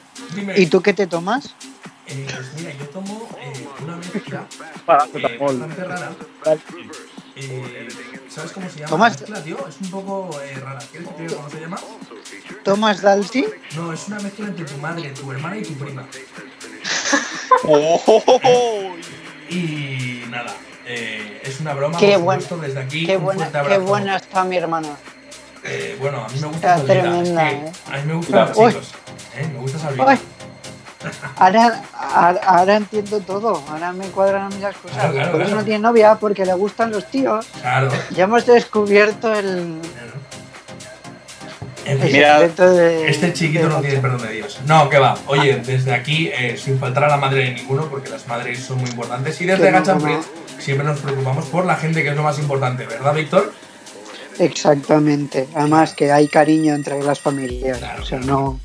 ¿y tú qué te tomas? eh, pues mira, yo tomo eh, una mezcla eh, bastante rara. Eh, ¿Sabes cómo se llama ¿Tomas? la mezcla, tío? Es un poco eh, rara. ¿Quieres que te diga cómo se llama? ¿Tomas Dalsi? No, es una mezcla entre tu madre, tu hermana y tu prima. Oh. Y nada, eh, es una broma, Qué por supuesto, desde aquí. Qué un buena, fuerte qué abrazo. buena está mi hermana. Eh, bueno, a mí me gusta Está Sabrina. tremenda, es que ¿eh? A mí me los Uy. chicos. ¿eh? Me gusta Sabrina. Ay, ahora, ahora, ahora entiendo todo, ahora me cuadran a mí las cosas. Claro, claro, Por eso claro. no tiene novia, porque le gustan los tíos. Claro. Ya hemos descubierto el, el Mira, de. este chiquito de no tiene perdón de Dios. No, que va. Oye, desde aquí, eh, sin faltar a la madre de ninguno, porque las madres son muy importantes. Y desde Que no, Gacha no. Fritz siempre nos preocupamos por la gente, que es lo más importante, ¿verdad, Víctor? Exactamente. Además que hay cariño entre las familias. Claro, o sea, no.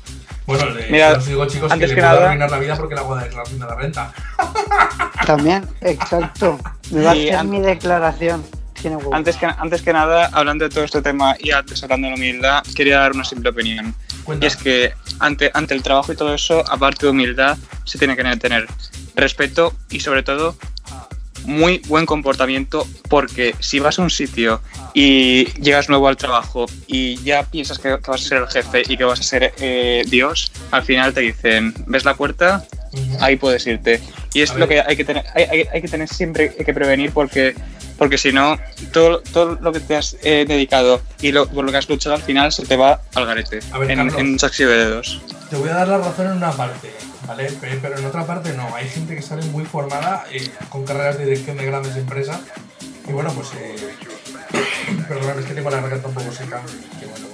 Bueno, le, Mira, os digo, chicos, antes que, que le puedo nada- arruinar la vida porque le hago la declaración de la renta. También, exacto. Me va a hacer mi declaración. Tiene huevo. Antes que, antes que nada, hablando de todo este tema y antes hablando de la humildad, quería dar una simple opinión. Y es que ante, ante el trabajo y todo eso, aparte de humildad, se tiene que tener respeto y sobre todo muy buen comportamiento porque si vas a un sitio y llegas nuevo al trabajo y ya piensas que, que vas a ser el jefe y que vas a ser eh, Dios, al final te dicen, ¿ves la puerta? Ahí puedes irte. Y es lo que hay que tener, hay, hay- hay que tener siempre hay que prevenir porque, porque si no, todo, todo lo que te has eh, dedicado y lo, por lo que has luchado al final se te va al garete. Ver, en, Carlos. en un saxi de dedos. Te voy a dar la razón en una parte, ¿vale? Pe- Pero en otra parte no. Hay gente que sale muy formada eh, con carreras de dirección de grandes empresas. Y bueno, pues. Eh, perdóname, es que tengo la garganta un poco seca. Que bueno.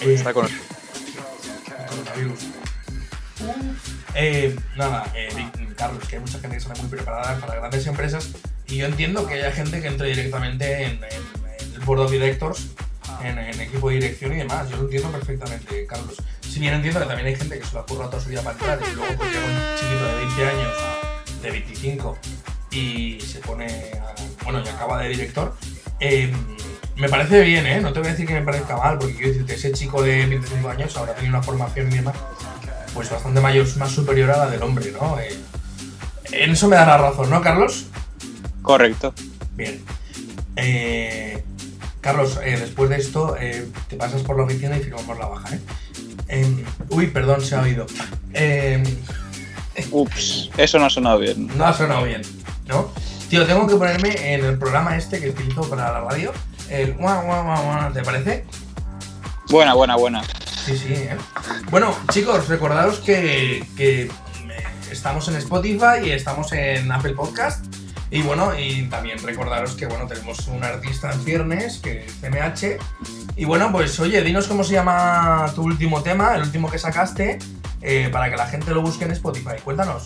Eh, Está con coronavirus. Eh, nada, eh, Carlos, que hay mucha gente que sale muy preparada para grandes empresas. Y yo entiendo que haya gente que entre directamente en, en- en el board of directors, en, en equipo de dirección y demás. Yo lo entiendo perfectamente, Carlos. Si bien entiendo que también hay gente que se lo ha currado toda su vida para entrar y luego pues llega un chiquito de 20 años, de 25, y se pone, a- bueno, y acaba de director. eh, me parece bien, ¿eh? No te voy a decir que me parezca mal, porque quiero decirte, ese chico de 25 años habrá tenido una formación y demás, pues bastante mayor, más superior a la del hombre, ¿no? Eh, en eso me da la razón, ¿no, Carlos? Correcto. Bien. Eh, Carlos, eh, después de esto, te pasas por la oficina y firmamos la baja, ¿eh? Em, uy, perdón, se ha oído. Em, Ups, eso no ha sonado bien. no ha sonado bien, ¿no? Tío, tengo que ponerme en el programa este que utilizo para la radio. El guau, guau, guau, guau, ¿te parece? Buena, buena, buena. Sí, sí, ¿eh? Bueno, chicos, recordaros que, que, estamos en Spotify y estamos en Apple Podcast. Y bueno, y también recordaros que bueno, tenemos un artista en ciernes, que es CMH. Y bueno, pues oye, dinos cómo se llama tu último tema, el último que sacaste, eh, para que la gente lo busque en Spotify. Cuéntanos.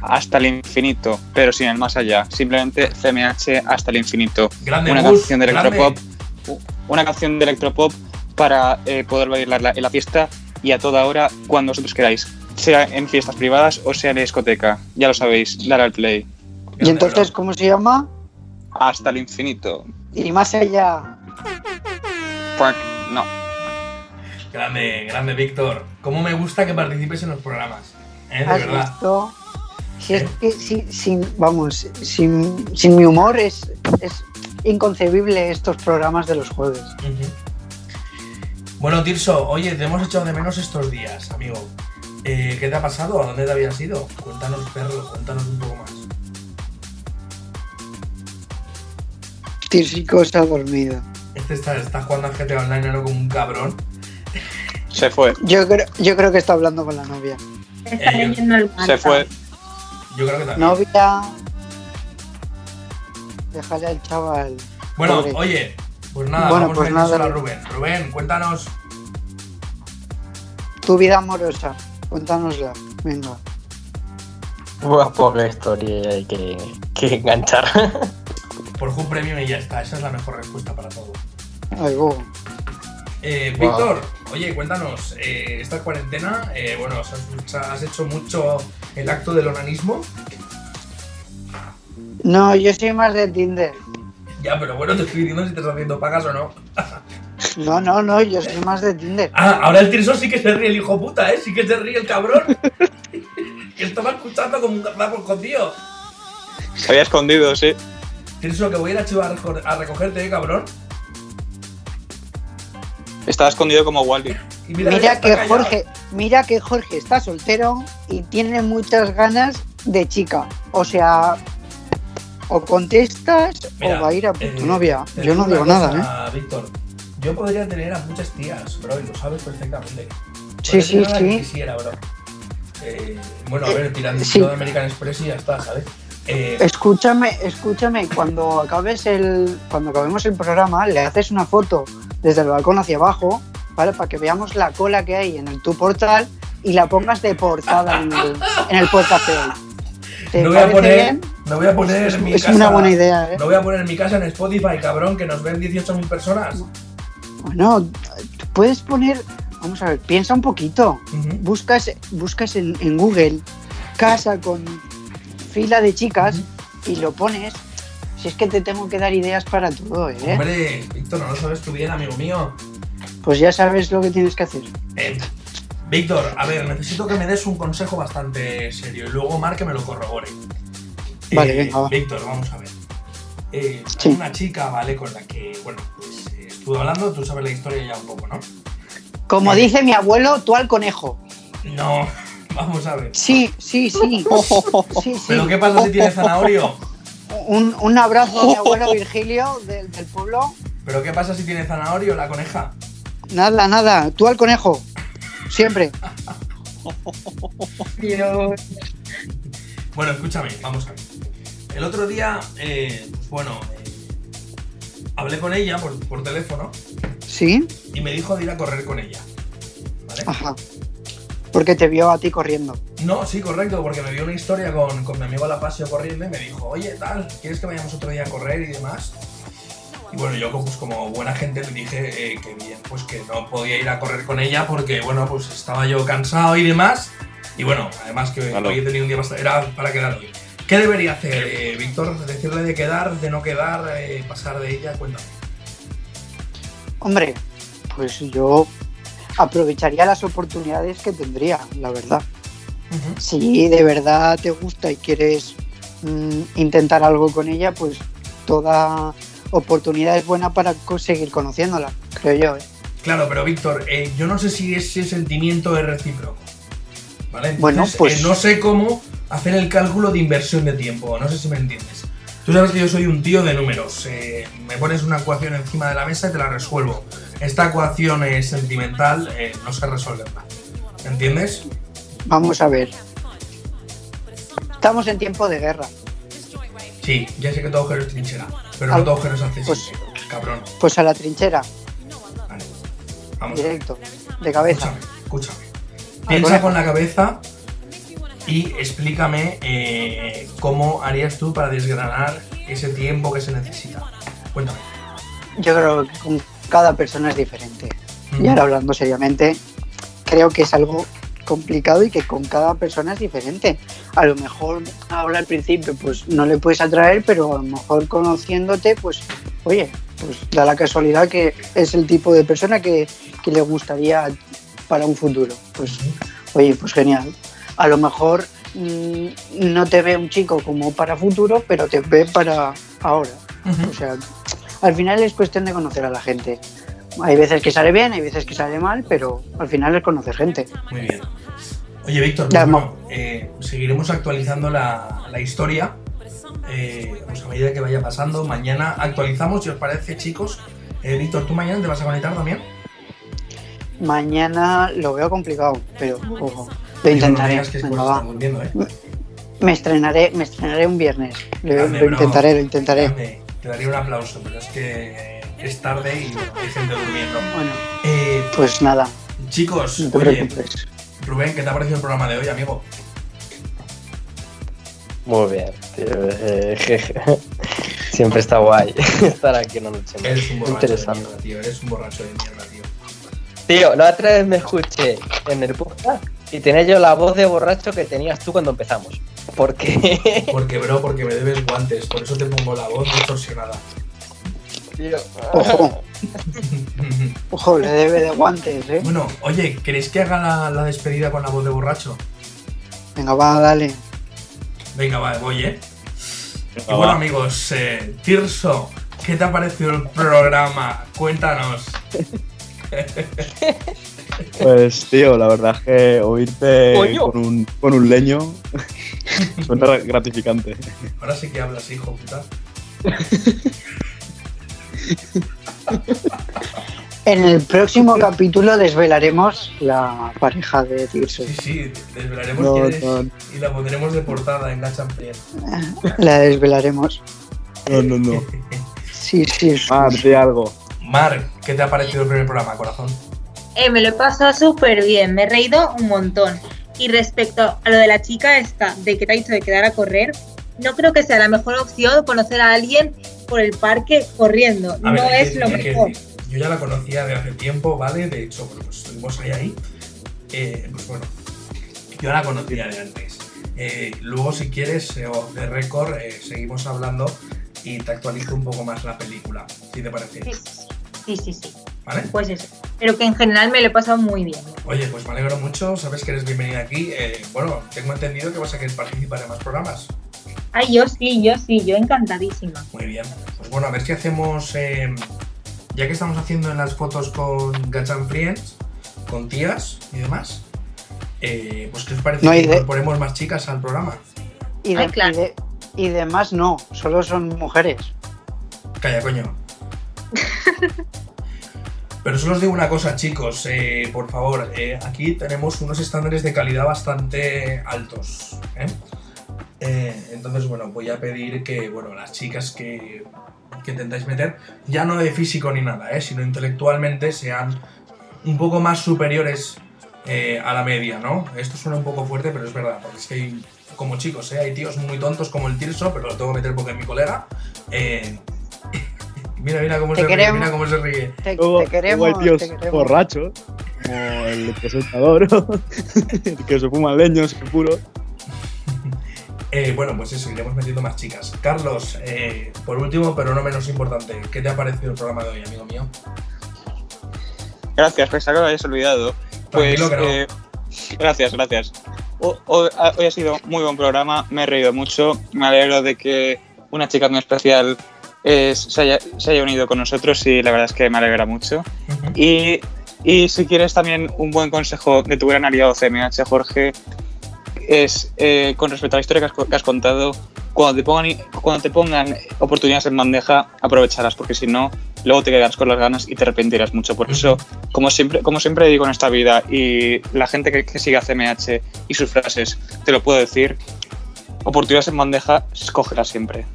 Hasta el infinito, pero sin el más allá. Simplemente CMH hasta el infinito. Grande una canción de grande. electropop. Una canción de electropop para eh, poder bailarla en la fiesta y a toda hora cuando vosotros queráis. Sea en fiestas privadas o sea en discoteca. Ya lo sabéis, dar al play. Y entonces, ¿cómo se llama? Hasta el infinito. Y más allá. Fuck, No. Grande, grande Víctor. ¿Cómo me gusta que participes en los programas? ¿Eh? De ¿Has verdad. visto? Si es que si- sin, vamos, sin, sin mi humor es, es inconcebible estos programas de los jueves. Bueno, Tirso, oye, te hemos echado de menos estos días, amigo. Eh, ¿Qué te ha pasado? ¿A dónde te habías ido? Cuéntanos, perro, cuéntanos un poco más. Tirsico se ha dormido. este está, está jugando al GTA Online ahora como un cabrón. Se fue. Yo creo, yo creo que está hablando con la novia. Está Eh, leyendo el manga. Se fue. Yo creo que también. Novia. Déjale al chaval. Bueno, Pobre. oye, pues nada, Bueno, vamos pues a ir nada. a Rubén. Rubén, cuéntanos. Tu vida amorosa. Cuéntanosla. Venga. Buah, poca historia hay que, que enganchar. Por Who Premium y ya está. Esa es la mejor respuesta para todo. Eh, Wow. Víctor, oye, cuéntanos. eh, esta cuarentena, eh, bueno, has, has hecho mucho el acto del onanismo. No, yo soy más de Tinder. Ya, pero bueno, te estoy diciendo si te estás haciendo pagas o no. No, no, no, yo soy más de Tinder. Ah, ahora el Tirso sí que se ríe el hijo puta, ¿eh? Sí que se ríe el cabrón. que estaba escuchando como un gazapo escondido. Se había escondido, sí. Tirso, que voy a ir a a reco- a recogerte, ¿eh, cabrón? Estaba escondido como Wally. Y mira, está que callado. Jorge, mira que Jorge está soltero y tiene muchas ganas de chica. O sea, o contestas Mira, o va a ir a por eh, tu novia. Yo no digo cosa, nada, ¿eh? Víctor, yo podría tener a muchas tías, bro, y lo sabes perfectamente. Sí, sí, sí. quisiera, bro. Eh, bueno, a ver, tirando sí. de American Express y ya está, ¿sabes? Eh, Escúchame, escúchame, cuando acabes el, cuando acabemos el programa, le haces una foto desde el balcón hacia abajo, ¿vale? Para que veamos la cola que hay en el tu portal y la pongas de portada en el, en el. ¿Te no voy a poner, bien? no voy a poner Es, en mi es casa. una buena idea, ¿eh? No voy a poner en mi casa en Spotify, cabrón, que nos ven 18.000 personas. Bueno, puedes poner, vamos a ver, piensa un poquito. Buscas, buscas en, en Google casa con fila de chicas y lo pones. Si es que te tengo que dar ideas para todo, ¿eh? Hombre, Víctor, no lo sabes tú bien, amigo mío. Pues ya sabes lo que tienes que hacer. Eh, Víctor, a ver, necesito que me des un consejo bastante serio y luego Mar que me lo corrobore. Vale, Eh, venga, va. Víctor, vamos a ver. Eh, Sí. Hay una chica, ¿vale? Con la que, bueno, pues eh, estuve hablando, tú sabes la historia ya un poco, ¿no? Como Eh. dice mi abuelo, tú al conejo. No, vamos a ver. Sí, sí, sí. sí, sí. ¿Pero qué pasa si tiene zanahorio? Un, un abrazo a mi abuelo Virgilio del, del pueblo. ¿Pero qué pasa si tiene zanahorio la coneja? Nada, nada. Tú al conejo. Siempre. Dios. Bueno, escúchame, vamos a ver. El otro día, eh, pues bueno, eh, hablé con ella por, por teléfono Sí. y me dijo de ir a correr con ella. ¿Vale? Ajá. Porque te vio a ti corriendo. No, sí, correcto, porque me vio una historia con, con mi amigo La Pasio corriendo y me dijo, oye, tal, ¿quieres que vayamos otro día a correr y demás? Y bueno, yo pues como buena gente le dije eh, que bien, pues que no podía ir a correr con ella porque, bueno, pues estaba yo cansado y demás. Y bueno, además que Claro. hoy he tenido un día bastante... Era para quedar hoy. ¿Qué debería hacer, eh, Víctor? ¿Decirle de quedar, de no quedar, eh, pasar de ella? Cuéntame. Hombre, pues yo aprovecharía las oportunidades que tendría, la verdad. Si de verdad te gusta y quieres mm, intentar algo con ella, pues toda oportunidad es buena para seguir conociéndola, creo yo. ¿eh? Claro, pero Víctor, eh, yo no sé si ese sentimiento es recíproco. ¿Vale? Bueno, Entonces, pues- eh, no sé cómo hacer el cálculo de inversión de tiempo. No sé si me entiendes. Tú sabes que yo soy un tío de números. eh, me pones una ecuación encima de la mesa y te la resuelvo. Esta ecuación es sentimental, eh, no sé resolverla. ¿Entiendes? Vamos a ver. Estamos en tiempo de guerra. Sí, ya sé que todo agujero es trinchera, pero Al- no todo agujero es accesible. pues- cabrón. Pues a la trinchera, Vale. Vamos. directo, de cabeza. Escúchame, escúchame. Piensa con la cabeza y explícame eh, cómo harías tú para desgranar ese tiempo que se necesita. Cuéntame. Yo creo que con cada persona es diferente. Mm. Y ahora hablando seriamente, creo que es algo complicado y que con cada persona es diferente. A lo mejor ahora al principio pues no le puedes atraer, pero a lo mejor conociéndote pues, oye, pues da la casualidad que es el tipo de persona que, que le gustaría para un futuro. Pues oye, pues genial. A lo mejor mm, no te ve un chico como para futuro, pero te ve para ahora. O sea, al final es cuestión de conocer a la gente. Hay veces que sale bien, hay veces que sale mal, pero al final es conocer gente. Muy bien. Oye, Víctor, pues bueno, eh, seguiremos actualizando la, la historia eh, pues a medida que vaya pasando. Mañana actualizamos, si os parece, chicos, Eh, Víctor, ¿tú mañana te vas a conectar también? Mañana lo veo complicado, pero ojo, lo no intentaré. viendo, ¿eh? Me estrenaré, me estrenaré un viernes. Lo, intentaré, lo intentaré. Te daría un aplauso, pero es que es tarde y hay gente durmiendo. Bueno, Eh, pues nada, chicos, no oye. Rubén, ¿qué te ha parecido el programa de hoy, amigo? Muy bien, tío. eh, jeje. Siempre está guay estar aquí una noche más. Eres un borracho de Interesante. mierda, tío. Eres un borracho de mierda, tío. Tío, la otra vez me escuché en el podcast y tenía yo la voz de borracho que tenías tú cuando empezamos. Porque, Porque, bro, porque me debes guantes, por eso te pongo la voz distorsionada. tío, Ojo, ojo, le debe de guantes, eh. bueno, oye, ¿queréis que haga la, la despedida con la voz de borracho? Venga, va, dale. Venga, va, voy, ¿eh? Y Ah, bueno, va. amigos, eh, Tirso, ¿qué te ha parecido el programa? Cuéntanos. Pues, tío, la verdad es que oírte Coño. con un, con un leño suena gratificante. Ahora sí que hablas, hijo puta. En el próximo capítulo desvelaremos la pareja de Tirso. Sí, sí, desvelaremos No, quién es no. y la pondremos de portada en Gacha Free. La desvelaremos. No, no, no. Sí, sí. sí. Mar, di algo. Mar, ¿qué te ha parecido el primer programa, corazón? Eh, me lo he pasado súper bien, me he reído un montón. Y respecto a lo de la chica esta, de que te ha dicho de quedar a correr, no creo que sea la mejor opción conocer a alguien por el parque corriendo. A no ver, es que- lo mejor. Yo ya la conocía de hace tiempo, ¿vale? De hecho, bueno, pues estuvimos ahí ahí. Eh, pues bueno, yo la conocía de antes. Eh, luego, si quieres, eh, record, eh, seguimos hablando y te actualizo un poco más la película, si te parece. Sí, sí, sí, sí. ¿Vale? Pues eso. Pero que en general me lo he pasado muy bien. Oye, pues me alegro mucho, sabes que eres bienvenida aquí. Eh, bueno, tengo entendido que vas a querer participar en más programas. Ay, yo sí, yo sí, yo encantadísima. Muy bien. Pues bueno, a ver si hacemos. eh, ya que estamos haciendo en las fotos con Gachan Friends, con tías y demás, eh, pues ¿qué os parece No que hay de- incorporemos más chicas al programa? Y, de, Ay, claro. y, de- y demás no, solo son mujeres. Calla, coño. Pero solo os digo una cosa, chicos, eh, por favor, eh, aquí tenemos unos estándares de calidad bastante altos. ¿eh? Eh, entonces, bueno, voy a pedir que, bueno, las chicas que, que intentáis meter, ya no de físico ni nada, ¿eh? sino intelectualmente, sean un poco más superiores eh, a la media, ¿no? Esto suena un poco fuerte, pero es verdad, porque es que hay, como chicos, ¿eh? hay tíos muy tontos como el Tirso, pero lo tengo que meter porque es mi colega. Eh, mira, mira cómo Te se ríe, queremos. mira cómo se ríe. Te, Luego, te queremos. hay tíos te queremos. borrachos, como el presentador, que se fuma leños, puro. Eh, bueno, pues eso, iremos metiendo más chicas. Carlos, eh, por último, pero no menos importante, ¿qué te ha parecido el programa de hoy, amigo mío? Gracias, pensaba que lo habías olvidado. Pues, que no. eh, gracias, gracias. O- o- ha- hoy ha sido muy buen programa, me he reído mucho. Me alegro de que una chica muy especial eh, se, haya, se haya unido con nosotros y la verdad es que me alegra mucho. Y, y si quieres también un buen consejo de tu gran aliado CMH, Jorge, es eh, con respecto a la historia que has, co- que has contado, cuando te, pongan, i- cuando te pongan oportunidades en bandeja, aprovecharlas, porque si no, luego te quedarás con las ganas y te arrepentirás mucho. Por eso, como siempre, como siempre digo en esta vida, y la gente que, que sigue a CMH y sus frases, te lo puedo decir, oportunidades en bandeja, escógelas siempre.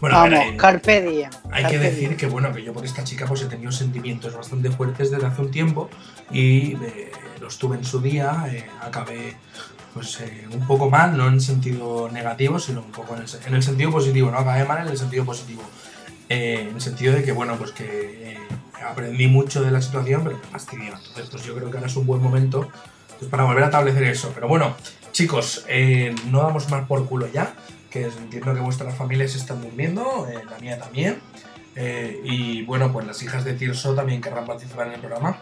Bueno, a ver, Vamos, eh, carpe diem. Hay carpe que decir diem. que bueno, que yo por esta chica pues he tenido sentimientos bastante fuertes desde hace un tiempo y eh, los tuve en su día, eh, acabé pues eh, un poco mal, no en sentido negativo, sino un poco en el, en el sentido positivo, no acabé mal en el sentido positivo. Eh, en el sentido de que bueno, pues que eh, aprendí mucho de la situación, pero me fastidió. Entonces pues yo creo que ahora es un buen momento pues, para volver a establecer eso. Pero bueno, chicos, no damos más por culo ya, que entiendo que vuestras familias están durmiendo, eh, la mía también. Eh, y bueno, pues las hijas de Tirso también querrán participar en el programa,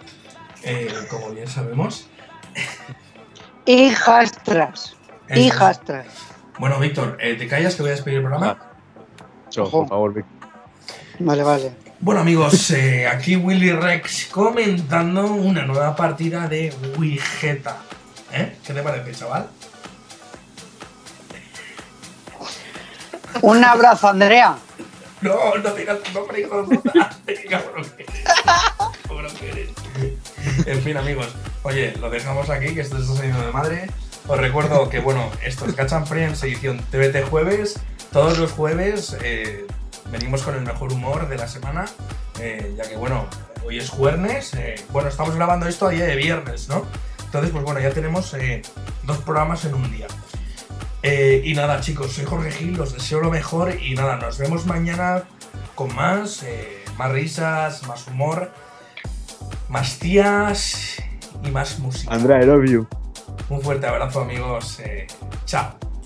eh, como bien sabemos. Hijastras. Eso es. Hijastras. Bueno, Víctor, eh, ¿te callas que voy a despedir el programa? Ojo. por favor, Vic. Vale, vale. Bueno amigos, eh, aquí Willy Rex comentando una nueva partida de Wigeta. ¿Eh? ¿Qué te parece, chaval? Un abrazo, Andrea. No, no digas tu nombre, hijo de puta. Qué cabrón que eres. Cabrón que eres. En fin, amigos. Oye, lo dejamos aquí, que esto está saliendo de madre. Os recuerdo que, bueno, esto es Catch and Friends, edición TBT jueves. Todos los jueves eh, venimos con el mejor humor de la semana. eh, ya que, bueno, hoy es jueves. eh, bueno, estamos grabando esto a día de viernes, ¿no? Entonces, pues bueno, ya tenemos dos programas en un día. Eh, y nada, chicos, soy Jorge Gil, os deseo lo mejor y nada, nos vemos mañana con más, eh, más risas, más humor, más tías y más música. Andrea, I love you. Un fuerte abrazo, amigos. eh, chao.